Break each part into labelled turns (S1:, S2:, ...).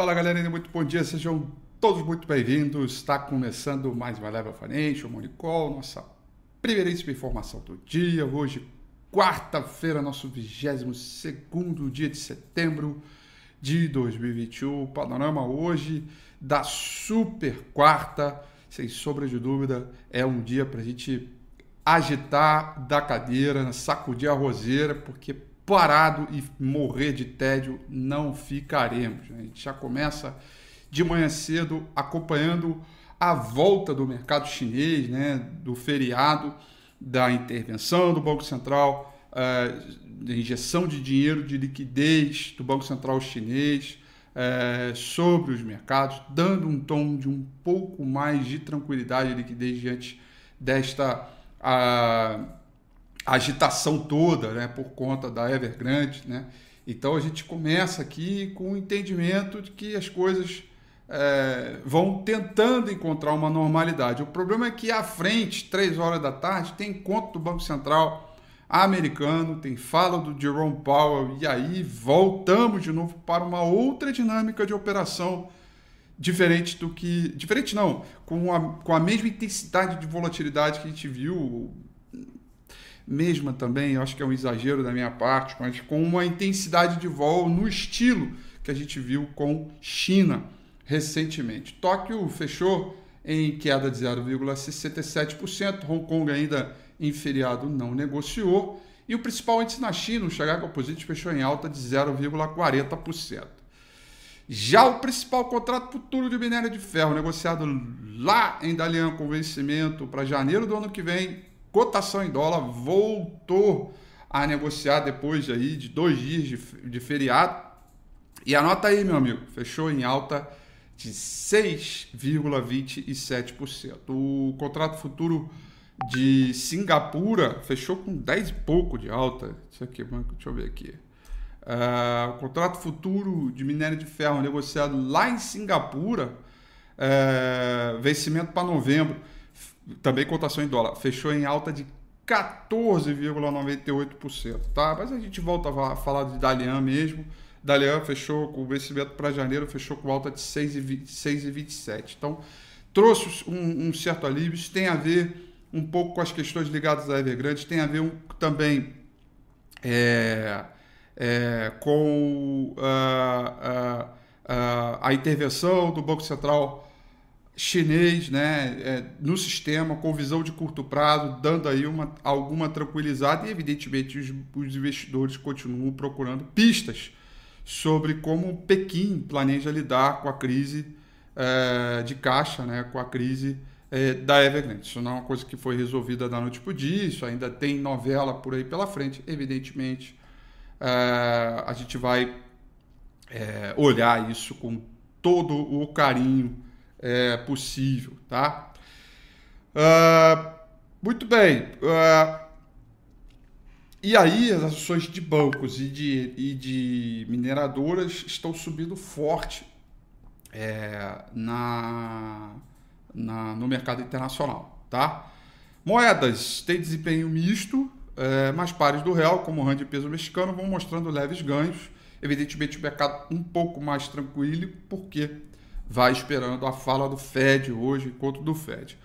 S1: Fala galera, muito bom dia, sejam todos muito bem-vindos. Está começando mais uma Level Financial, Monicol, nossa primeiríssima informação do dia. Hoje, quarta-feira, nosso 22 dia de setembro de 2021. Panorama hoje da super quarta, sem sombra de dúvida, é um dia para a gente agitar da cadeira, sacudir a roseira, porque parado e morrer de tédio não ficaremos. A gente já começa de manhã cedo acompanhando a volta do mercado chinês, né, do feriado, da intervenção do Banco Central, uh, da injeção de dinheiro, de liquidez do Banco Central chinês uh, sobre os mercados, dando um tom de um pouco mais de tranquilidade e liquidez diante desta. Uh, agitação toda, né, por conta da Evergrande, né? Então a gente começa aqui com o entendimento de que as coisas é, vão tentando encontrar uma normalidade. O problema é que à frente, três horas da tarde, tem encontro do Banco Central americano, tem fala do Jerome Powell, e aí voltamos de novo para uma outra dinâmica de operação diferente do que. Diferente não, com a, com a mesma intensidade de volatilidade que a gente viu mesma também, eu acho que é um exagero da minha parte, mas com uma intensidade de voo no estilo que a gente viu com China recentemente. Tóquio fechou em queda de 0,67%, Hong Kong ainda em feriado não negociou, e o principal índice na China, o Shanghai Composite, fechou em alta de 0,40%. Já o principal contrato futuro de minério de ferro, negociado lá em Dalian com vencimento para janeiro do ano que vem, cotação em dólar voltou a negociar depois aí de dois dias de, de feriado. E anota aí, meu amigo, fechou em alta de 6,27%. O contrato futuro de Singapura fechou com 10 e pouco de alta. Isso aqui, deixa eu ver aqui. Uh, o contrato futuro de minério de ferro negociado lá em Singapura, uh, vencimento para novembro, também cotação em dólar, fechou em alta de 14,98%, tá? Mas a gente volta a falar de Dalian mesmo. Dalian fechou com o vencimento para janeiro, fechou com alta de 6,27. Então, trouxe um, um, certo alívio. Isso tem a ver um pouco com as questões ligadas à Evergrande, tem a ver um, também é, é, com uh, uh, uh, a intervenção do Banco Central chinês né, é, no sistema, com visão de curto prazo, dando aí uma, alguma tranquilizada e, evidentemente, os, os investidores continuam procurando pistas sobre como Pequim planeja lidar com a crise é, de caixa, né, com a crise é, da Evergrande. Isso não é uma coisa que foi resolvida da noite para o dia, isso ainda tem novela por aí pela frente. Evidentemente, é, a gente vai é, olhar isso com todo o carinho é, possível, tá? Uh, muito bem. Uh, e aí as ações de bancos e de, e de mineradoras estão subindo forte é, na, na, no mercado internacional, tá? Moedas têm desempenho misto, é, mas pares do real, como o rand e peso mexicano, vão mostrando leves ganhos. Evidentemente o mercado um pouco mais tranquilo, porque vai esperando a fala do Fed hoje, encontro do Fed.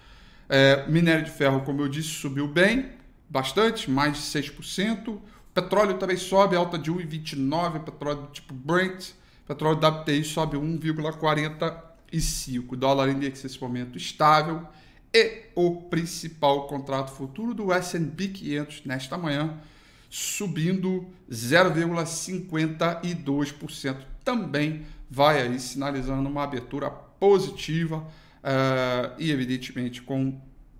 S1: É, minério de ferro, como eu disse, subiu bem, bastante, mais de 6%. Petróleo também sobe, alta de 1,29%, petróleo tipo Brent, petróleo WTI sobe 1,45%. Dólar index nesse momento estável. E o principal contrato futuro do S&P 500 nesta manhã, subindo 0,52%, também vai aí sinalizando uma abertura positiva uh, e, evidentemente, com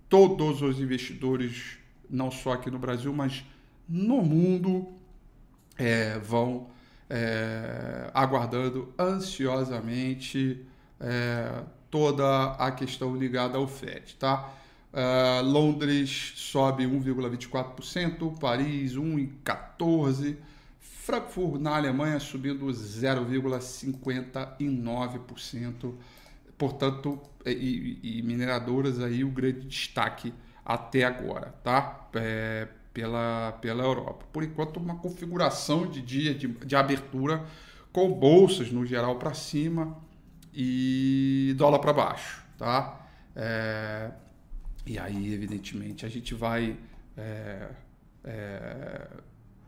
S1: todos os investidores, não só aqui no Brasil, mas no mundo, é, vão é, aguardando ansiosamente é, toda a questão ligada ao FED, tá? Uh, Londres sobe 1,24%, Paris 1,14%, Frankfurt, na Alemanha, subindo 0,59%. Portanto, e, e, mineradoras aí o grande destaque até agora, tá? É, pela, pela Europa. Por enquanto, uma configuração de dia de, de abertura com bolsas no geral para cima, e dólar para baixo, tá? É, e aí, evidentemente, a gente vai é, é,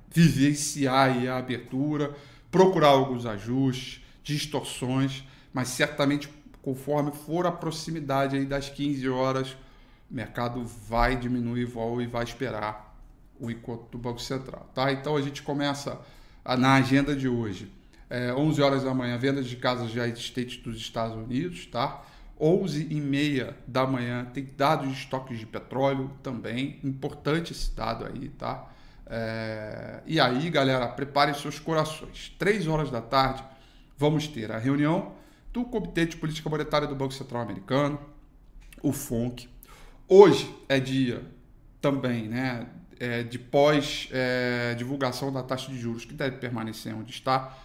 S1: vivenciar a abertura, procurar alguns ajustes, distorções, mas certamente conforme for a proximidade das 15 horas, o mercado vai diminuir voo e vai esperar o encontro do Banco Central. Tá? Então a gente começa a, na agenda de hoje. É, 11 horas da manhã, vendas de casas já existentes dos Estados Unidos, tá? 11 e meia da manhã tem dados de estoques de petróleo também, importante esse dado aí, tá? É, e aí, galera, preparem seus corações. 3 horas da tarde, vamos ter a reunião do Comitê de Política Monetária do Banco Central Americano, o FONC. Hoje é dia também né, é, de pós-divulgação é, da taxa de juros, que deve permanecer onde está.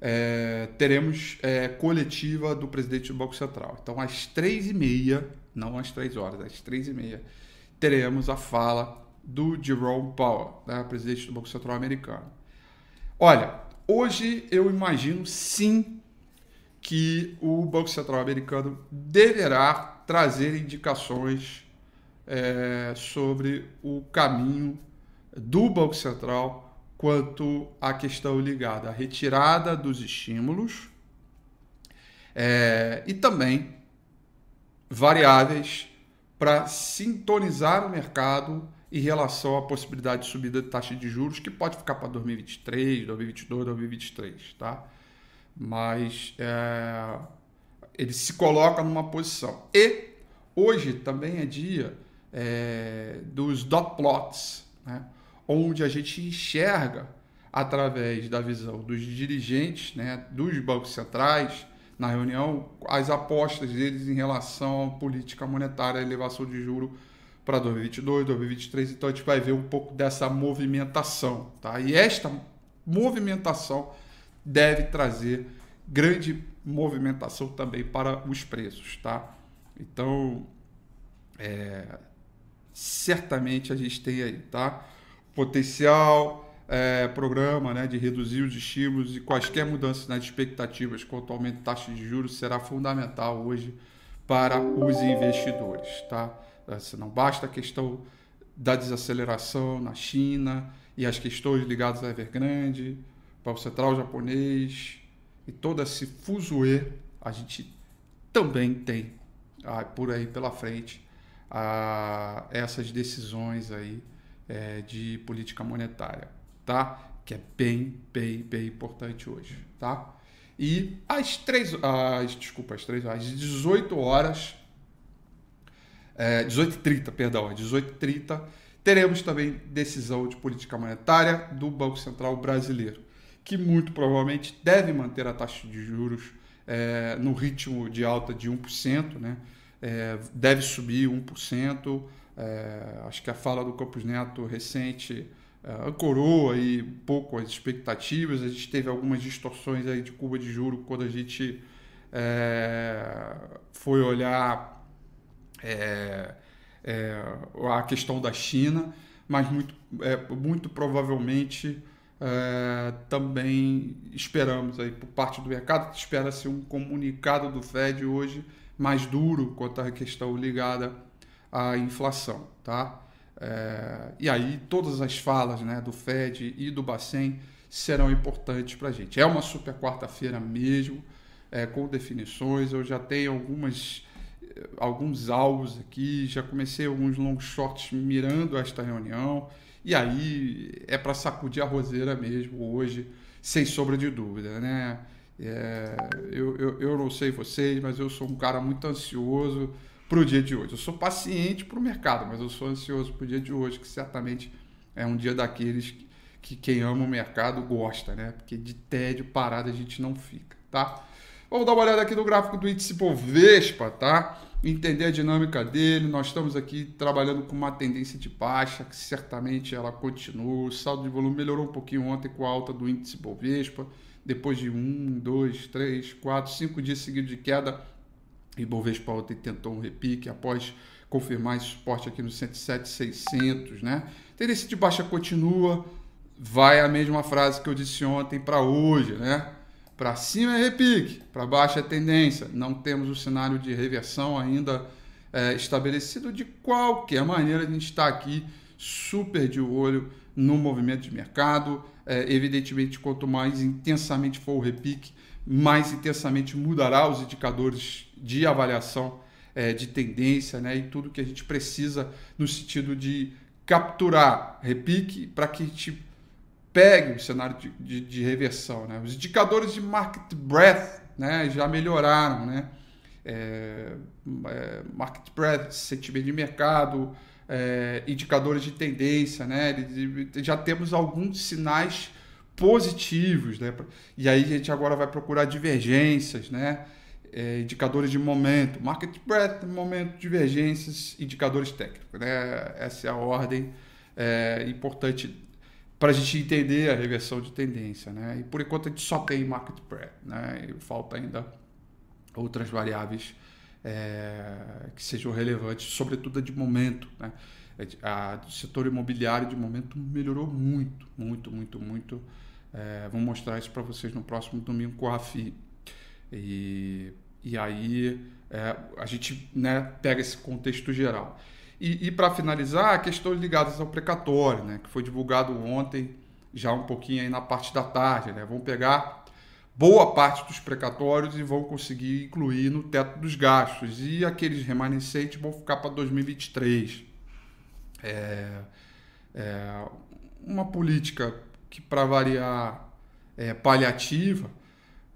S1: É, teremos é, coletiva do presidente do Banco Central. Então, às três e meia, não às três horas, às três e meia, teremos a fala do Jerome Powell, né, presidente do Banco Central americano. Olha, hoje eu imagino sim que o Banco Central americano deverá trazer indicações é, sobre o caminho do Banco Central quanto à questão ligada à retirada dos estímulos é, e também variáveis para sintonizar o mercado em relação à possibilidade de subida de taxa de juros que pode ficar para 2023, 2022, 2023, tá? mas é, ele se coloca numa posição. E hoje também é dia é, dos dot plots, né? onde a gente enxerga através da visão dos dirigentes, né, dos bancos centrais, na reunião, as apostas deles em relação à política monetária, elevação de juro para 2022, 2023. Então a gente vai ver um pouco dessa movimentação, tá? E esta movimentação deve trazer grande movimentação também para os preços, tá? Então, é, certamente a gente tem aí, tá? Potencial, é, programa né, de reduzir os estímulos e quaisquer mudanças nas expectativas quanto ao aumento de taxa de juros será fundamental hoje para os investidores, tá? Se não basta a questão da desaceleração na China e as questões ligadas à Evergrande, para o Central japonês e todo esse fuzuê, a gente também tem ah, por aí pela frente ah, essas decisões aí é, de política monetária, tá? Que é bem, bem, bem importante hoje, tá? E às três, às, desculpa, às três, às 18 horas, é, 18h30, perdão, às 18h30, teremos também decisão de política monetária do Banco Central Brasileiro que muito provavelmente deve manter a taxa de juros é, no ritmo de alta de 1%, né? É, deve subir 1%. É, acho que a fala do Campos Neto recente é, ancorou aí um pouco as expectativas. A gente teve algumas distorções aí de curva de juro quando a gente é, foi olhar é, é, a questão da China, mas muito, muito provavelmente é, também esperamos aí por parte do mercado, espera-se um comunicado do Fed hoje mais duro quanto à questão ligada à inflação, tá? É, e aí todas as falas né, do Fed e do Bacen serão importantes para a gente. É uma super quarta-feira mesmo, é, com definições. Eu já tenho algumas alguns alvos aqui, já comecei alguns long shorts mirando esta reunião. E aí é para sacudir a roseira mesmo hoje, sem sombra de dúvida, né? É, eu, eu, eu não sei vocês, mas eu sou um cara muito ansioso para o dia de hoje. Eu sou paciente para o mercado, mas eu sou ansioso para o dia de hoje, que certamente é um dia daqueles que, que quem ama o mercado gosta, né? Porque de tédio parado a gente não fica, tá? Vamos dar uma olhada aqui no gráfico do índice Bovespa, tá? entender a dinâmica dele. Nós estamos aqui trabalhando com uma tendência de baixa, que certamente ela continua. O saldo de volume melhorou um pouquinho ontem com a alta do índice Bovespa, depois de um, dois, três, quatro, cinco dias seguidos de queda. E Bovespa ontem tentou um repique após confirmar esse suporte aqui no 107,600, né? Tendência de baixa continua, vai a mesma frase que eu disse ontem para hoje, né? Para cima é repique, para baixo é tendência. Não temos o cenário de reversão ainda é, estabelecido. De qualquer maneira, a gente está aqui super de olho no movimento de mercado. É, evidentemente, quanto mais intensamente for o repique, mais intensamente mudará os indicadores de avaliação é, de tendência né, e tudo que a gente precisa no sentido de capturar repique para que a gente pegue o cenário de, de, de, reversão. Né? Os indicadores de market breadth né, já melhoraram. Né? É, é, market breadth, sentimento de mercado, é, indicadores de tendência, né? já temos alguns sinais positivos, né? E aí a gente agora vai procurar divergências, né? É, indicadores de momento, market breadth, momento, divergências, indicadores técnicos, né? Essa é a ordem é, importante para a gente entender a reversão de tendência, né? E por enquanto a gente só tem market breadth, né? E falta ainda outras variáveis é, que sejam relevantes, sobretudo a de momento, né? É a, o setor imobiliário de momento melhorou muito, muito, muito, muito é, vou mostrar isso para vocês no próximo domingo com a Rafi. E, e aí é, a gente né, pega esse contexto geral. E, e para finalizar, questões ligadas ao precatório, né, que foi divulgado ontem, já um pouquinho aí na parte da tarde. Né, vão pegar boa parte dos precatórios e vão conseguir incluir no teto dos gastos. E aqueles remanescentes vão ficar para 2023. É, é, uma política que para variar é paliativa,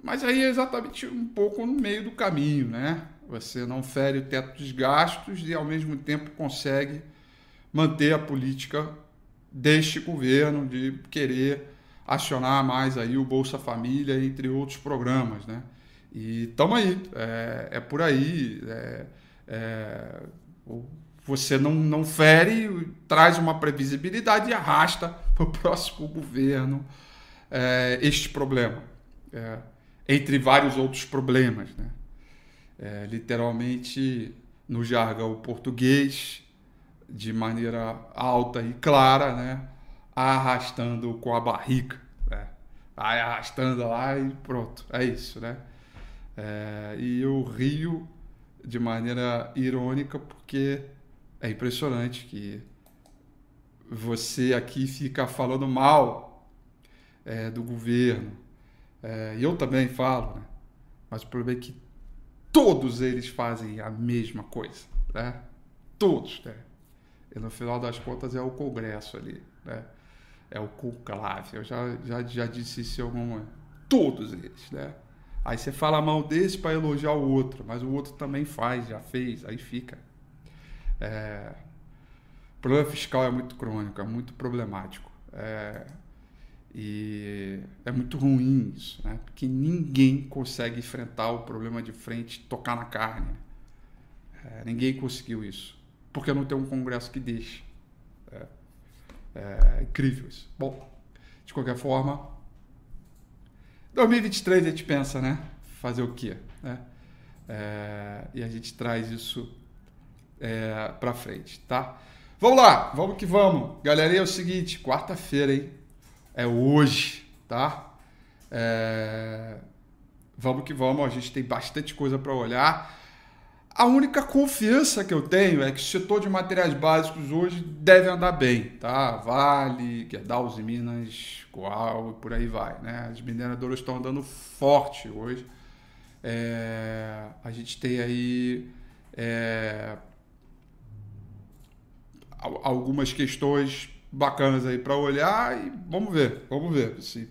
S1: mas aí é exatamente um pouco no meio do caminho, né? Você não fere o teto dos gastos e ao mesmo tempo consegue manter a política deste governo de querer acionar mais aí o Bolsa Família, entre outros programas, né? E estamos aí, é, é, por aí. É, é, você não, não fere, traz uma previsibilidade e arrasta para o próximo governo é, este problema, é, entre vários outros problemas. Né? É, literalmente, no jargão português, de maneira alta e clara, né? arrastando com a barriga. Né? Arrastando lá e pronto, é isso. Né? É, e eu rio de maneira irônica porque é impressionante que você aqui fica falando mal é, do governo. É, eu também falo, né? Mas o problema é que todos eles fazem a mesma coisa, né? Todos, né? E no final das contas é o Congresso ali, né? É o conclave. Eu já, já, já disse isso em algum momento. Todos eles, né? Aí você fala mal desse para elogiar o outro, mas o outro também faz, já fez, aí fica. É, o problema fiscal é muito crônico, é muito problemático. É, e é muito ruim isso, né? porque ninguém consegue enfrentar o problema de frente, tocar na carne. É, ninguém conseguiu isso, porque não tem um Congresso que deixe. É, é incrível isso. Bom, de qualquer forma, 2023 a gente pensa, né? Fazer o quê? Né? É, e a gente traz isso é, para frente, tá? Vamos lá, vamos que vamos. Galera, é o seguinte, quarta-feira, hein? É hoje, tá? É... Vamos que vamos, a gente tem bastante coisa para olhar. A única confiança que eu tenho é que o setor de materiais básicos hoje deve andar bem, tá? Vale, Gerdau e Minas, Coal e por aí vai, né? As mineradoras estão andando forte hoje. É... A gente tem aí é algumas questões bacanas aí para olhar e vamos ver, vamos ver. Se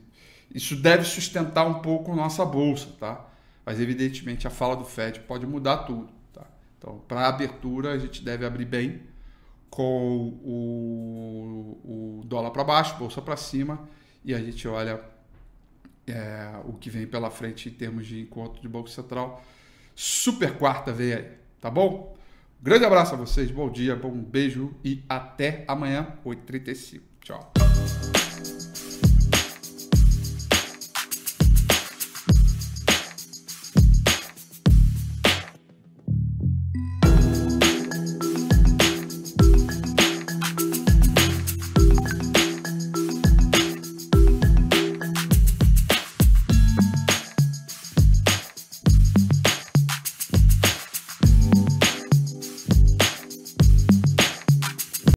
S1: isso deve sustentar um pouco nossa bolsa, tá? Mas evidentemente a fala do Fed pode mudar tudo, tá? Então, para abertura a gente deve abrir bem com o, o dólar para baixo, bolsa para cima e a gente olha é, o que vem pela frente em termos de encontro de Banco Central. Super quarta vem aí, tá bom? Grande abraço a vocês, bom dia, bom beijo e até amanhã, 8h35. Tchau.